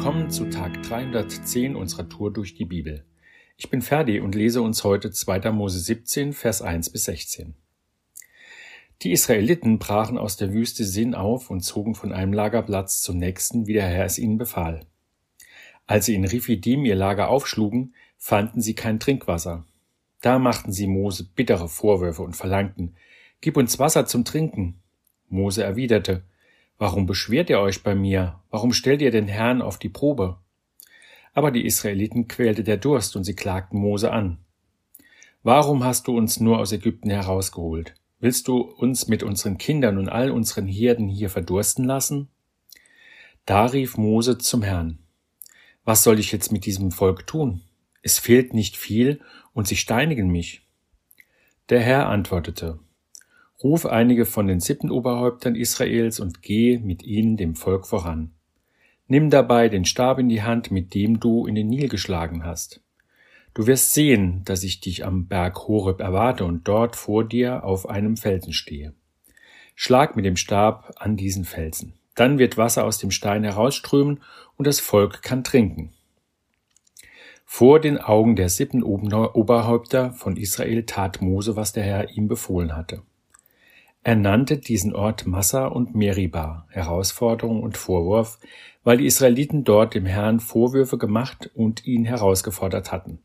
Willkommen zu Tag 310 unserer Tour durch die Bibel. Ich bin Ferdi und lese uns heute 2. Mose 17, Vers 1 bis 16. Die Israeliten brachen aus der Wüste Sin auf und zogen von einem Lagerplatz zum nächsten, wie der Herr es ihnen befahl. Als sie in Rifidim ihr Lager aufschlugen, fanden sie kein Trinkwasser. Da machten sie Mose bittere Vorwürfe und verlangten, Gib uns Wasser zum Trinken. Mose erwiderte, Warum beschwert ihr euch bei mir? Warum stellt ihr den Herrn auf die Probe? Aber die Israeliten quälte der Durst und sie klagten Mose an. Warum hast du uns nur aus Ägypten herausgeholt? Willst du uns mit unseren Kindern und all unseren Herden hier verdursten lassen? Da rief Mose zum Herrn. Was soll ich jetzt mit diesem Volk tun? Es fehlt nicht viel und sie steinigen mich. Der Herr antwortete, Ruf einige von den Sippenoberhäuptern Israels und geh mit ihnen dem Volk voran. Nimm dabei den Stab in die Hand, mit dem du in den Nil geschlagen hast. Du wirst sehen, dass ich dich am Berg Horeb erwarte und dort vor dir auf einem Felsen stehe. Schlag mit dem Stab an diesen Felsen. Dann wird Wasser aus dem Stein herausströmen und das Volk kann trinken. Vor den Augen der Sippenoberhäupter von Israel tat Mose, was der Herr ihm befohlen hatte. Er nannte diesen Ort Massa und Meribah, Herausforderung und Vorwurf, weil die Israeliten dort dem Herrn Vorwürfe gemacht und ihn herausgefordert hatten.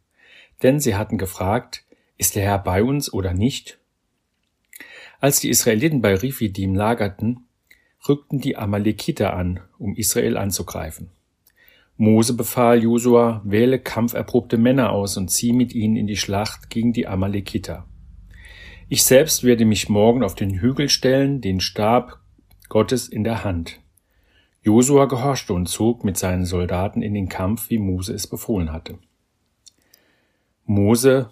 Denn sie hatten gefragt, ist der Herr bei uns oder nicht? Als die Israeliten bei Rifidim lagerten, rückten die Amalekiter an, um Israel anzugreifen. Mose befahl Josua, wähle kampferprobte Männer aus und zieh mit ihnen in die Schlacht gegen die Amalekiter. Ich selbst werde mich morgen auf den Hügel stellen, den Stab Gottes in der Hand. Josua gehorchte und zog mit seinen Soldaten in den Kampf, wie Mose es befohlen hatte. Mose,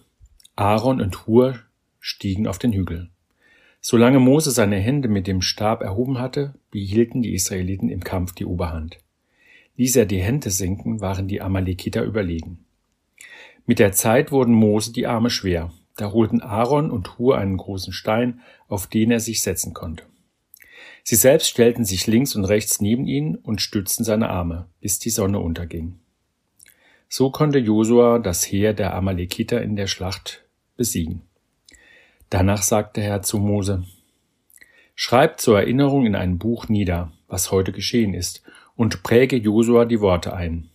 Aaron und Hur stiegen auf den Hügel. Solange Mose seine Hände mit dem Stab erhoben hatte, behielten die Israeliten im Kampf die Oberhand. Ließ er die Hände sinken, waren die Amalekiter überlegen. Mit der Zeit wurden Mose die Arme schwer, da holten Aaron und Hur einen großen Stein, auf den er sich setzen konnte. Sie selbst stellten sich links und rechts neben ihn und stützten seine Arme, bis die Sonne unterging. So konnte Josua das Heer der Amalekiter in der Schlacht besiegen. Danach sagte Herr zu Mose, Schreibt zur Erinnerung in ein Buch nieder, was heute geschehen ist, und präge Josua die Worte ein.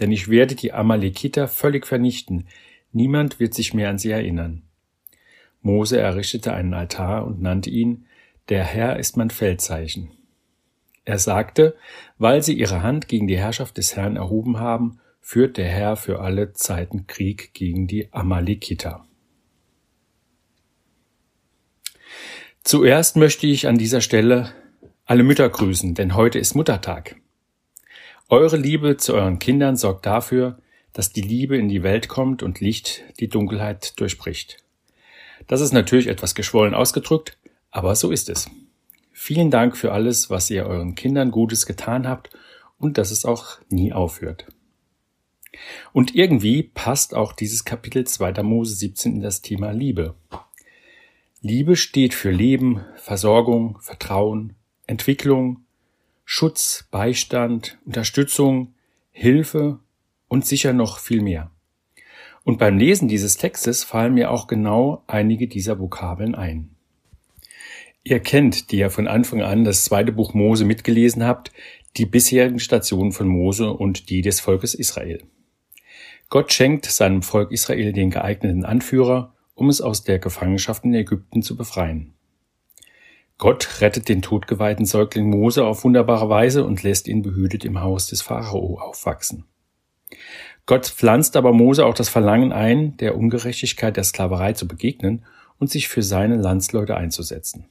Denn ich werde die Amalekiter völlig vernichten, Niemand wird sich mehr an sie erinnern. Mose errichtete einen Altar und nannte ihn Der Herr ist mein Feldzeichen. Er sagte, weil sie ihre Hand gegen die Herrschaft des Herrn erhoben haben, führt der Herr für alle Zeiten Krieg gegen die Amalekiter. Zuerst möchte ich an dieser Stelle alle Mütter grüßen, denn heute ist Muttertag. Eure Liebe zu euren Kindern sorgt dafür, dass die Liebe in die Welt kommt und Licht die Dunkelheit durchbricht. Das ist natürlich etwas geschwollen ausgedrückt, aber so ist es. Vielen Dank für alles, was ihr euren Kindern Gutes getan habt und dass es auch nie aufhört. Und irgendwie passt auch dieses Kapitel 2. Mose 17 in das Thema Liebe. Liebe steht für Leben, Versorgung, Vertrauen, Entwicklung, Schutz, Beistand, Unterstützung, Hilfe und sicher noch viel mehr. Und beim Lesen dieses Textes fallen mir auch genau einige dieser Vokabeln ein. Ihr kennt, die ja von Anfang an das zweite Buch Mose mitgelesen habt, die bisherigen Stationen von Mose und die des Volkes Israel. Gott schenkt seinem Volk Israel den geeigneten Anführer, um es aus der Gefangenschaft in Ägypten zu befreien. Gott rettet den todgeweihten Säugling Mose auf wunderbare Weise und lässt ihn behütet im Haus des Pharao aufwachsen. Gott pflanzt aber Mose auch das Verlangen ein, der Ungerechtigkeit der Sklaverei zu begegnen und sich für seine Landsleute einzusetzen.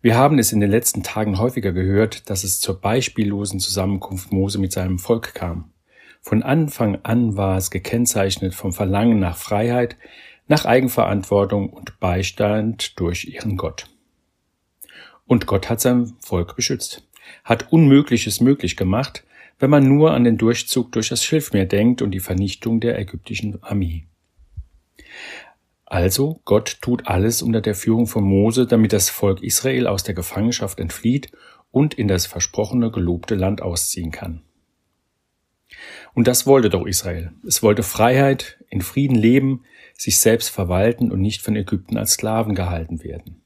Wir haben es in den letzten Tagen häufiger gehört, dass es zur beispiellosen Zusammenkunft Mose mit seinem Volk kam. Von Anfang an war es gekennzeichnet vom Verlangen nach Freiheit, nach Eigenverantwortung und Beistand durch ihren Gott. Und Gott hat sein Volk beschützt, hat Unmögliches möglich gemacht, wenn man nur an den Durchzug durch das Schilfmeer denkt und die Vernichtung der ägyptischen Armee. Also, Gott tut alles unter der Führung von Mose, damit das Volk Israel aus der Gefangenschaft entflieht und in das versprochene gelobte Land ausziehen kann. Und das wollte doch Israel. Es wollte Freiheit, in Frieden leben, sich selbst verwalten und nicht von Ägypten als Sklaven gehalten werden.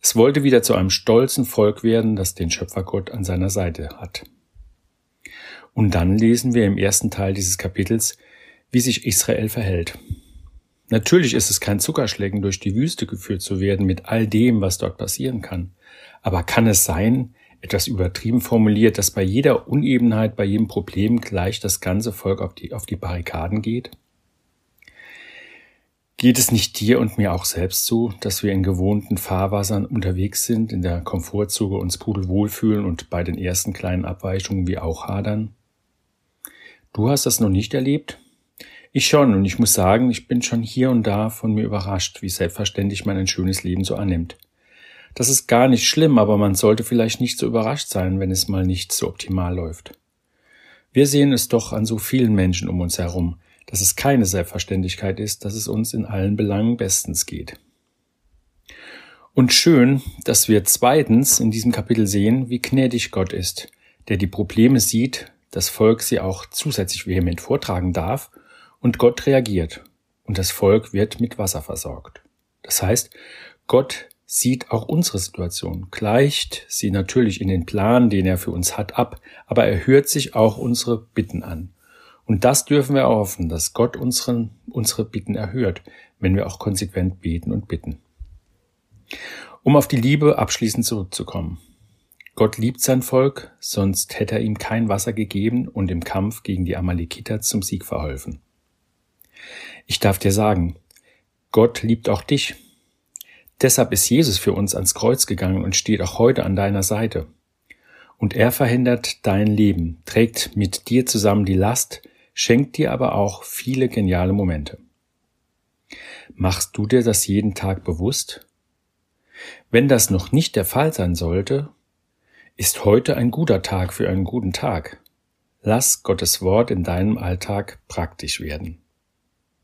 Es wollte wieder zu einem stolzen Volk werden, das den Schöpfergott an seiner Seite hat. Und dann lesen wir im ersten Teil dieses Kapitels, wie sich Israel verhält. Natürlich ist es kein Zuckerschlecken, durch die Wüste geführt zu werden mit all dem, was dort passieren kann. Aber kann es sein, etwas übertrieben formuliert, dass bei jeder Unebenheit, bei jedem Problem gleich das ganze Volk auf die, auf die Barrikaden geht? Geht es nicht dir und mir auch selbst so, dass wir in gewohnten Fahrwassern unterwegs sind, in der Komfortzone uns pudelwohl fühlen und bei den ersten kleinen Abweichungen wie auch hadern? Du hast das noch nicht erlebt? Ich schon, und ich muss sagen, ich bin schon hier und da von mir überrascht, wie selbstverständlich man ein schönes Leben so annimmt. Das ist gar nicht schlimm, aber man sollte vielleicht nicht so überrascht sein, wenn es mal nicht so optimal läuft. Wir sehen es doch an so vielen Menschen um uns herum, dass es keine Selbstverständlichkeit ist, dass es uns in allen Belangen bestens geht. Und schön, dass wir zweitens in diesem Kapitel sehen, wie gnädig Gott ist, der die Probleme sieht, das Volk sie auch zusätzlich vehement vortragen darf, und Gott reagiert, und das Volk wird mit Wasser versorgt. Das heißt, Gott sieht auch unsere Situation, gleicht sie natürlich in den Plan, den er für uns hat, ab, aber er hört sich auch unsere Bitten an. Und das dürfen wir hoffen, dass Gott unseren, unsere Bitten erhört, wenn wir auch konsequent beten und bitten. Um auf die Liebe abschließend zurückzukommen. Gott liebt sein Volk, sonst hätte er ihm kein Wasser gegeben und im Kampf gegen die Amalekiter zum Sieg verholfen. Ich darf dir sagen, Gott liebt auch dich Deshalb ist Jesus für uns ans Kreuz gegangen und steht auch heute an deiner Seite. Und er verhindert dein Leben, trägt mit dir zusammen die Last, schenkt dir aber auch viele geniale Momente. Machst du dir das jeden Tag bewusst? Wenn das noch nicht der Fall sein sollte, ist heute ein guter Tag für einen guten Tag. Lass Gottes Wort in deinem Alltag praktisch werden.